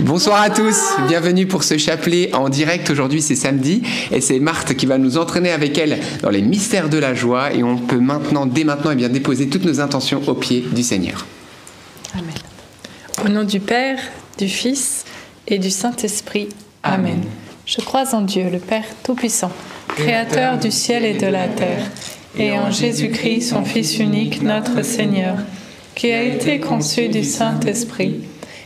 Bonsoir à tous, bienvenue pour ce chapelet en direct. Aujourd'hui c'est samedi et c'est Marthe qui va nous entraîner avec elle dans les mystères de la joie et on peut maintenant, dès maintenant, eh bien, déposer toutes nos intentions au pied du Seigneur. Amen. Au nom du Père, du Fils et du Saint-Esprit. Amen. Je crois en Dieu, le Père Tout-Puissant, Créateur du ciel et de la terre, et en Jésus-Christ, son Fils unique, notre Seigneur, qui a été conçu du Saint-Esprit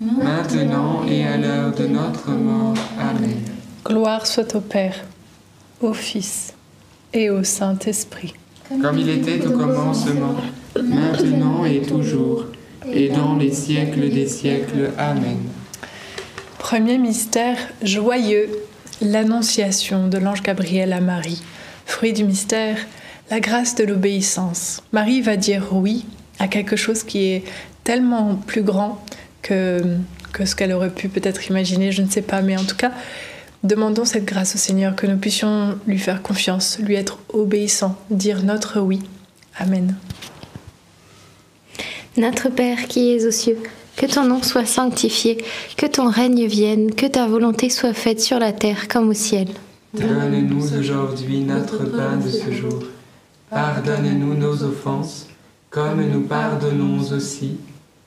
maintenant et à l'heure de notre mort. Amen. Gloire soit au Père, au Fils et au Saint-Esprit. Comme il était au commencement, maintenant et toujours, et dans les siècles des siècles. Amen. Premier mystère joyeux, l'annonciation de l'ange Gabriel à Marie. Fruit du mystère, la grâce de l'obéissance. Marie va dire oui à quelque chose qui est tellement plus grand que, que ce qu'elle aurait pu peut-être imaginer, je ne sais pas, mais en tout cas, demandons cette grâce au Seigneur, que nous puissions lui faire confiance, lui être obéissant, dire notre oui. Amen. Notre Père qui es aux cieux, que ton nom soit sanctifié, que ton règne vienne, que ta volonté soit faite sur la terre comme au ciel. Donne-nous aujourd'hui notre pain de ce jour. Pardonne-nous nos offenses, comme nous pardonnons aussi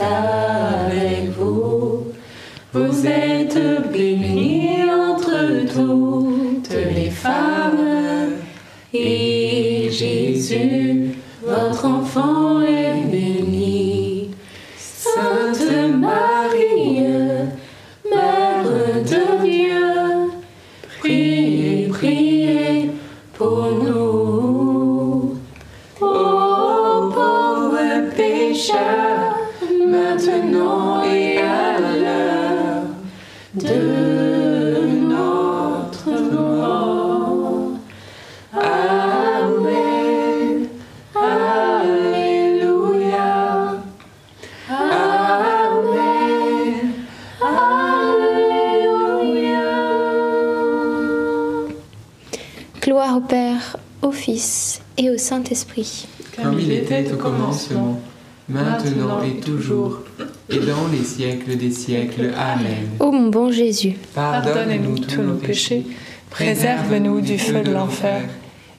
avec vous. Vous êtes bénie entre toutes les femmes, Saint-Esprit. Comme il était au commencement, maintenant et toujours, et dans les siècles des siècles. Amen. Ô mon bon Jésus, Pardonnez-nous tous nos péchés, préserve-nous du feu de l'enfer,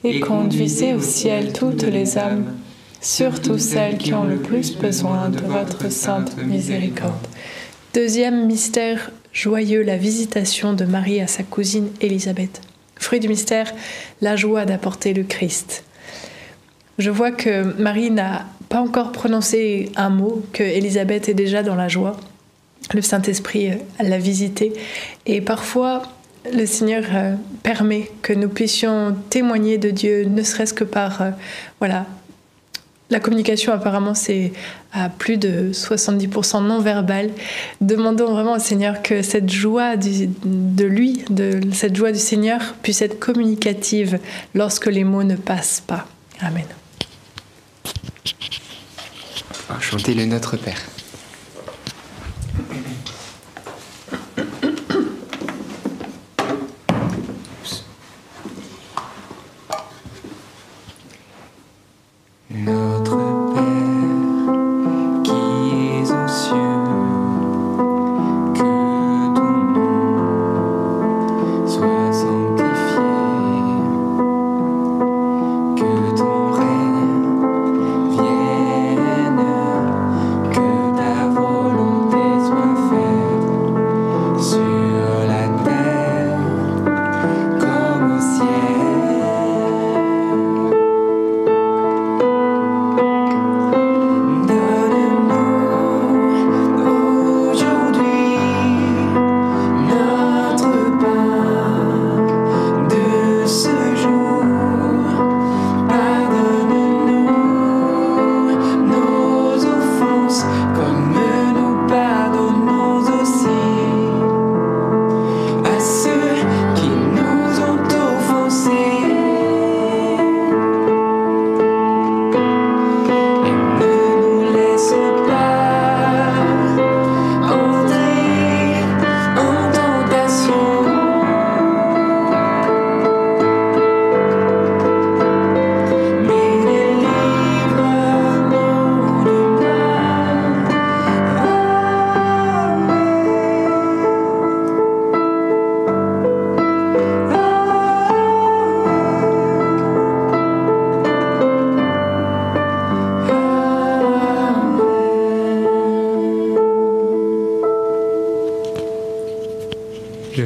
et conduisez au ciel toutes les âmes, surtout celles qui ont le plus besoin de votre sainte miséricorde. Deuxième mystère joyeux, la visitation de Marie à sa cousine Élisabeth. Fruit du mystère, la joie d'apporter le Christ. Je vois que Marie n'a pas encore prononcé un mot, que Élisabeth est déjà dans la joie. Le Saint-Esprit euh, l'a visité. Et parfois, le Seigneur euh, permet que nous puissions témoigner de Dieu, ne serait-ce que par euh, voilà, la communication apparemment c'est à plus de 70% non verbal. Demandons vraiment au Seigneur que cette joie de lui, cette joie du Seigneur puisse être communicative lorsque les mots ne passent pas. Amen. Chanter le Notre Père.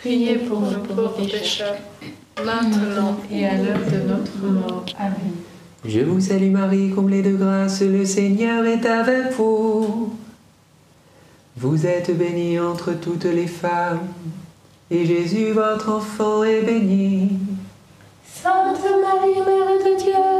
priez pour nous pauvres pécheurs, maintenant et à l'heure de notre mort. Amen. Je vous salue Marie, comblée de grâce, le Seigneur est avec vous. Vous êtes bénie entre toutes les femmes, et Jésus, votre enfant, est béni. Sainte Marie, Mère de Dieu,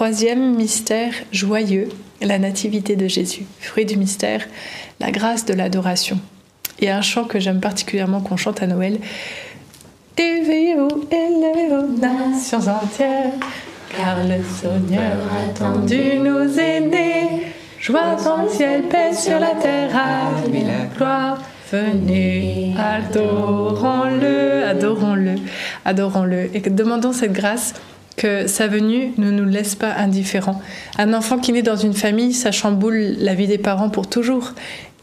Troisième mystère joyeux, la nativité de Jésus. Fruit du mystère, la grâce de l'adoration. Il y a un chant que j'aime particulièrement qu'on chante à Noël. Éveillez-vous, élevez aux nations entières, car le Seigneur attendu nous est. Joie dans le ciel, paix sur la terre, ave la gloire. Venez, adorons-le, adorons-le, adorons-le. Et demandons cette grâce? Que sa venue ne nous laisse pas indifférents. Un enfant qui naît dans une famille, ça chamboule la vie des parents pour toujours.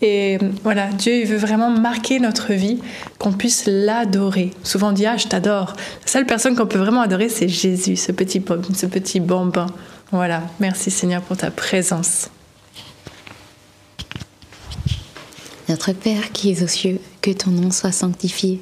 Et voilà, Dieu il veut vraiment marquer notre vie, qu'on puisse l'adorer. Souvent on dit ah je t'adore. La seule personne qu'on peut vraiment adorer c'est Jésus, ce petit ce petit bambin. Voilà, merci Seigneur pour ta présence. Notre Père qui es aux cieux, que ton nom soit sanctifié,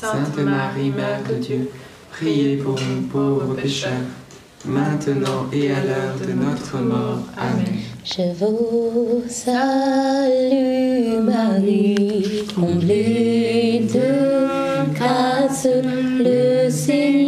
Sainte Marie, Mère de Dieu, priez pour nous pauvres pécheurs, maintenant et à l'heure de notre mort. Amen. Je vous salue Marie, comblée de grâce, le Seigneur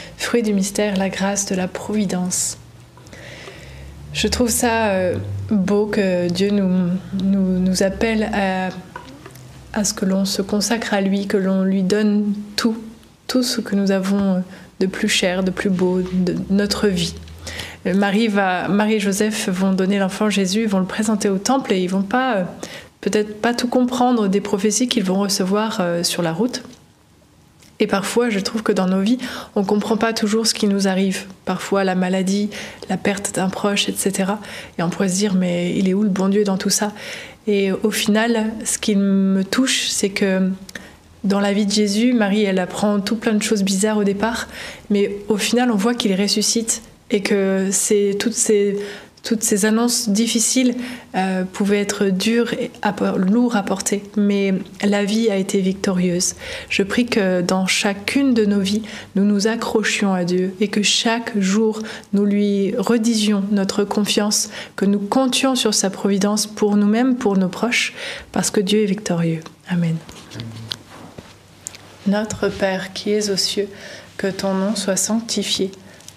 fruit du mystère, la grâce de la providence. Je trouve ça euh, beau que Dieu nous, nous, nous appelle à, à ce que l'on se consacre à lui, que l'on lui donne tout, tout ce que nous avons de plus cher, de plus beau, de notre vie. Euh, Marie, va, Marie et Joseph vont donner l'enfant Jésus, vont le présenter au temple et ils vont pas, euh, peut-être pas tout comprendre des prophéties qu'ils vont recevoir euh, sur la route. Et parfois, je trouve que dans nos vies, on ne comprend pas toujours ce qui nous arrive. Parfois, la maladie, la perte d'un proche, etc. Et on pourrait se dire, mais il est où le bon Dieu dans tout ça? Et au final, ce qui me touche, c'est que dans la vie de Jésus, Marie, elle apprend tout plein de choses bizarres au départ, mais au final, on voit qu'il ressuscite et que c'est toutes ces toutes ces annonces difficiles euh, pouvaient être dures et lourdes à porter, mais la vie a été victorieuse. Je prie que dans chacune de nos vies, nous nous accrochions à Dieu et que chaque jour, nous lui redisions notre confiance, que nous comptions sur sa providence pour nous-mêmes, pour nos proches, parce que Dieu est victorieux. Amen. Notre Père qui es aux cieux, que ton nom soit sanctifié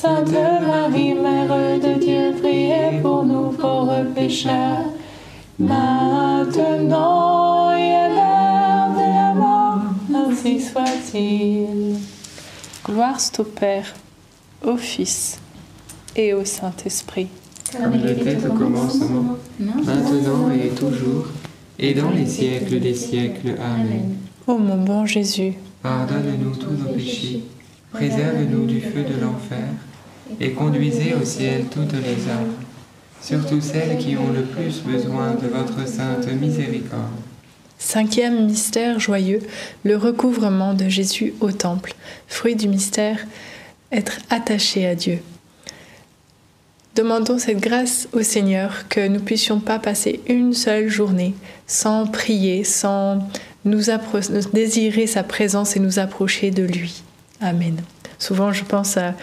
Sainte Marie, Mère de Dieu, priez pour nous pauvres pécheurs, maintenant et à l'heure de la mort, ainsi soit-il. Gloire soit au Père, au Fils et au Saint-Esprit. Comme il était au commencement, maintenant et toujours, et dans les siècles des siècles. Amen. Ô mon bon Jésus, Pardonne-nous tous nos péchés, préserve-nous du feu de l'enfer, et conduisez au ciel toutes les âmes, surtout celles qui ont le plus besoin de votre sainte miséricorde. Cinquième mystère joyeux, le recouvrement de Jésus au temple. Fruit du mystère, être attaché à Dieu. Demandons cette grâce au Seigneur que nous puissions pas passer une seule journée sans prier, sans nous désirer sa présence et nous approcher de lui. Amen. Souvent, je pense à,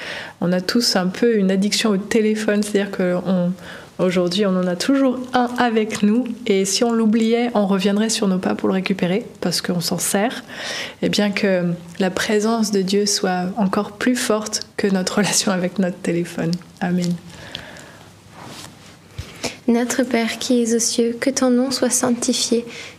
on a tous un peu une addiction au téléphone, c'est-à-dire qu'on Aujourd'hui, on en a toujours un avec nous et si on l'oubliait, on reviendrait sur nos pas pour le récupérer parce qu'on s'en sert. Et bien que la présence de Dieu soit encore plus forte que notre relation avec notre téléphone. Amen. Notre Père qui es aux cieux, que ton nom soit sanctifié,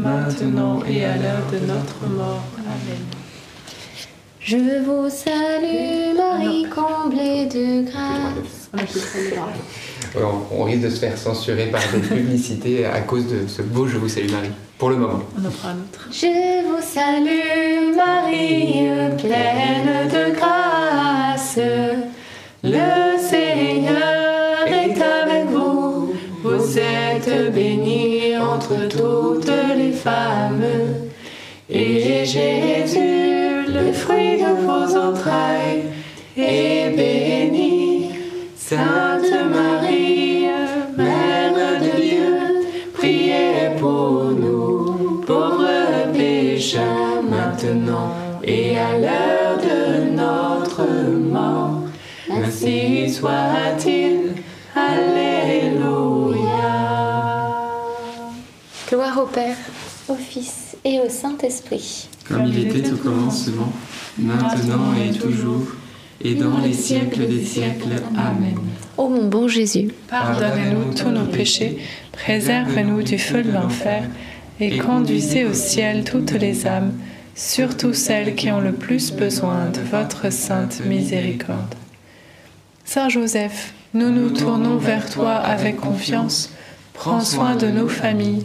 maintenant et à l'heure de notre mort. Amen. Je vous salue Marie, comblée de grâce. On, on risque de se faire censurer par des publicités à cause de ce beau Je vous salue Marie, pour le moment. On en prend un autre. Je vous salue Marie, pleine de grâce. Le Et Jésus, le fruit de vos entrailles, est béni. Sainte Marie, Mère de Dieu, priez pour nous, pauvres pécheurs, maintenant et à l'heure de notre mort. Ainsi soit-il. Alléluia. Gloire au Père, au Fils et au Saint-Esprit. Comme il était au commencement, maintenant et toujours, et dans les siècles des siècles. Amen. Ô mon bon Jésus, Pardonnez-nous tous nos péchés, préservez-nous du feu de l'enfer, et conduisez au ciel toutes les âmes, surtout celles qui ont le plus besoin de votre sainte miséricorde. Saint Joseph, nous nous tournons vers toi avec confiance. Prends soin de nos familles,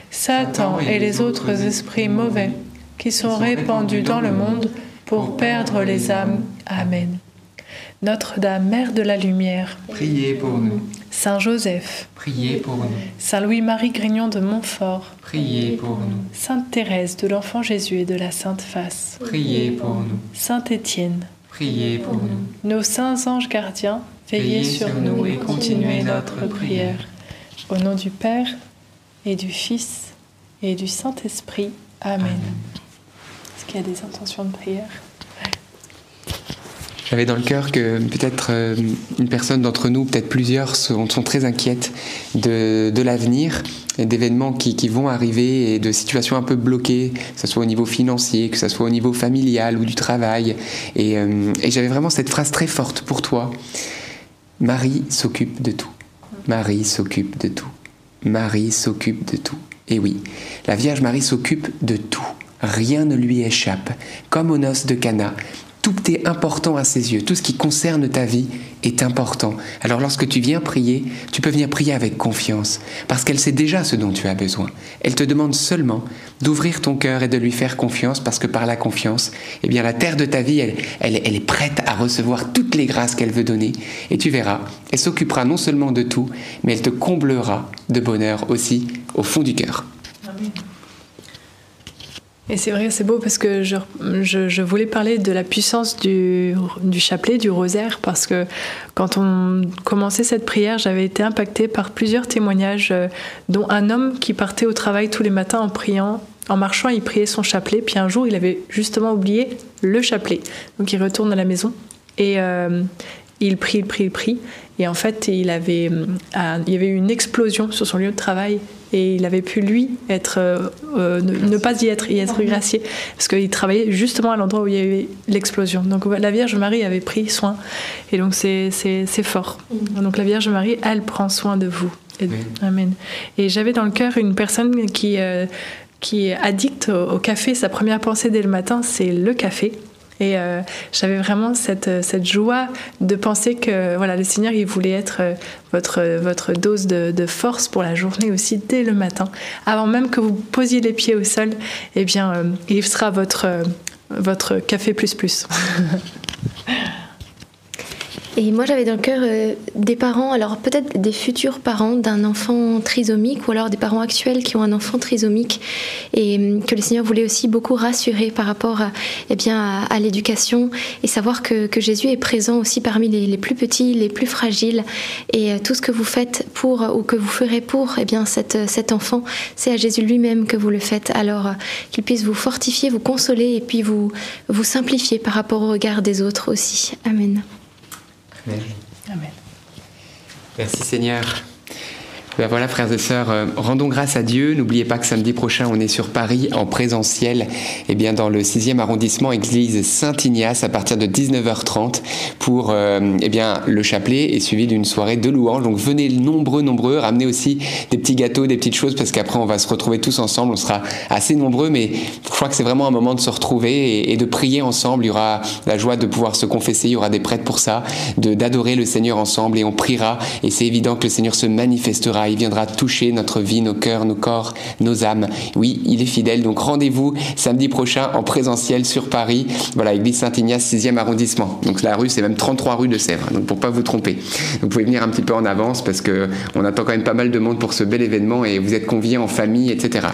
Satan et les autres esprits mauvais qui sont répandus dans le monde pour perdre les âmes. Amen. Notre-Dame, Mère de la Lumière, priez pour nous. Saint Joseph, priez pour nous. Saint Louis-Marie Grignon de Montfort, priez pour nous. Sainte Thérèse de l'Enfant Jésus et de la Sainte Face, priez pour nous. Saint Étienne, priez pour nous. Nos saints anges gardiens, veillez sur nous et continuez notre prière. Au nom du Père et du Fils et du Saint-Esprit. Amen. Est-ce qu'il y a des intentions de prière? J'avais dans le cœur que peut-être euh, une personne d'entre nous, peut-être plusieurs, sont, très inquiètes de, l'avenir et d'événements qui, vont arriver et de situations un peu bloquées, que ce soit au niveau financier, que ce soit au niveau familial ou du travail. Et, euh, et j'avais vraiment cette phrase très forte pour toi. Marie s'occupe de tout. Marie s'occupe de tout. Marie s'occupe de tout. Et oui, la Vierge Marie s'occupe de tout. Rien ne lui échappe. Comme aux noces de Cana, tout est important à ses yeux. Tout ce qui concerne ta vie est important. Alors lorsque tu viens prier, tu peux venir prier avec confiance, parce qu'elle sait déjà ce dont tu as besoin. Elle te demande seulement d'ouvrir ton cœur et de lui faire confiance, parce que par la confiance, eh bien la terre de ta vie, elle, elle, elle est prête à recevoir toutes les grâces qu'elle veut donner. Et tu verras, elle s'occupera non seulement de tout, mais elle te comblera de bonheur aussi au fond du cœur. Et c'est vrai, c'est beau parce que je, je, voulais parler de la puissance du, du, chapelet, du rosaire, parce que quand on commençait cette prière, j'avais été impactée par plusieurs témoignages, euh, dont un homme qui partait au travail tous les matins en priant. En marchant, il priait son chapelet, puis un jour, il avait justement oublié le chapelet. Donc il retourne à la maison et euh, il prie, il prie, il prie. Et en fait, il, avait, euh, il y avait eu une explosion sur son lieu de travail et il avait pu lui être euh, euh, ne, pas y être y être gracié. Parce qu'il travaillait justement à l'endroit où il y avait l'explosion. Donc la Vierge Marie avait pris soin. Et donc c'est fort. Donc la Vierge Marie elle prend soin de vous. Amen. Et j'avais dans le cœur une personne qui euh, qui est addicte au café. Sa première pensée dès le matin c'est le café et euh, j'avais vraiment cette, cette joie de penser que voilà, le Seigneur, il voulait être euh, votre, votre dose de, force pour la journée aussi dès le matin. Avant même que vous posiez les pieds au sol, eh bien, euh, il sera votre, votre café plus plus. Et moi, j'avais dans le cœur euh, des parents, alors peut-être des futurs parents d'un enfant trisomique ou alors des parents actuels qui ont un enfant trisomique et hum, que le Seigneur voulait aussi beaucoup rassurer par rapport à, eh bien, à, l'éducation et savoir que, Jésus est présent aussi parmi les, plus petits, les plus fragiles et euh, tout ce que vous faites pour ou que vous ferez pour eh bien, cet enfant, c'est à Jésus lui-même que vous le faites. Alors euh, qu'il puisse vous fortifier, vous consoler et puis vous simplifier par rapport au regard des autres aussi. Amen. Amen. Merci Seigneur. Ben voilà, frères et sœurs, euh, rendons grâce à Dieu. N'oubliez pas que samedi prochain, on est sur Paris en présentiel, et eh bien dans le 6e arrondissement, église Saint-Ignace, à partir de 19h30 pour euh, eh bien, le chapelet et suivi d'une soirée de louanges. Donc venez nombreux, nombreux. Ramenez aussi des petits gâteaux, des petites choses, parce qu'après, on va se retrouver tous ensemble. On sera assez nombreux, mais je crois que c'est vraiment un moment de se retrouver et, de prier ensemble. Il y aura la joie de pouvoir se confesser. Il y aura des prêtres pour ça, d'adorer le Seigneur ensemble et on priera. Et c'est évident que le Seigneur se manifestera il viendra toucher notre vie, nos cœurs, nos corps, nos âmes. Oui, il est fidèle. Donc rendez-vous samedi prochain en présentiel sur Paris. Voilà, église Saint-Ignace, 6e arrondissement. Donc la rue, c'est même 33 rue de Sèvres. Donc pour pas vous tromper. vous pouvez venir un petit peu en avance parce que on attend quand même pas mal de monde pour ce bel événement et vous êtes conviés en famille, etc.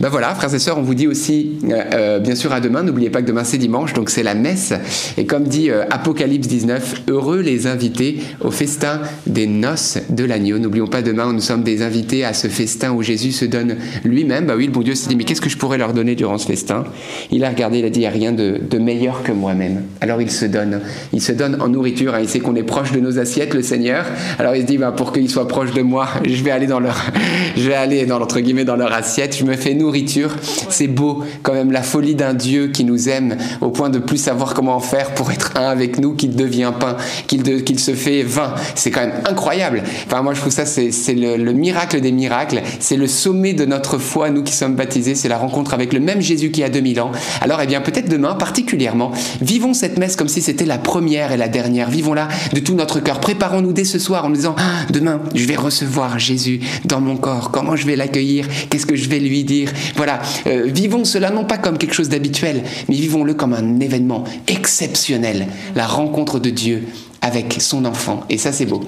Ben voilà, frères et sœurs, on vous dit aussi, euh, euh, bien sûr, à demain. N'oubliez pas que demain c'est dimanche, donc c'est la messe. Et comme dit euh, Apocalypse 19, heureux les invités au festin des noces de l'agneau. N'oublions pas demain, nous sommes des invités à ce festin où Jésus se donne lui-même. Bah oui, le bon Dieu s'est dit, mais qu'est-ce que je pourrais leur donner durant ce festin? Il a regardé, il a dit, il n'y a rien de, meilleur que moi-même. Alors il se donne. Il se donne en nourriture. Hein. Il sait qu'on est proche de nos assiettes, le Seigneur. Alors il se dit, bah, pour qu'ils soient proches de moi, je vais aller dans leur, je vais aller dans, entre guillemets, dans leur assiette. Je me fais nourrir nourriture. C'est beau quand même la folie d'un Dieu qui nous aime au point de plus savoir comment faire pour être un avec nous, qu'il devient pain, qu'il se fait vin. C'est quand même incroyable. Enfin, moi, je trouve ça, c'est le, le miracle des miracles. C'est le sommet de notre foi, nous qui sommes baptisés. C'est la rencontre avec le même Jésus qui a 2000 ans. Alors, eh bien, peut-être demain, particulièrement, vivons cette messe comme si c'était la première et la dernière. Vivons-la de tout notre cœur. Préparons-nous dès ce soir en nous disant, ah, demain, je vais recevoir Jésus dans mon corps. Comment je vais l'accueillir? Qu'est-ce que je vais lui dire? Voilà. Euh, vivons cela non pas comme quelque chose d'habituel, mais vivons-le comme un événement exceptionnel. La rencontre de Dieu avec son enfant. Et ça, c'est beau.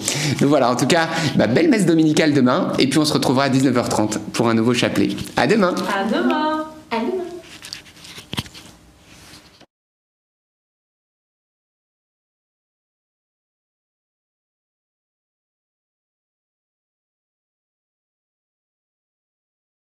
Donc voilà, en tout cas, bah, belle messe dominicale demain. Et puis on se retrouvera à 19h30 pour un nouveau chapelet. À demain. À demain.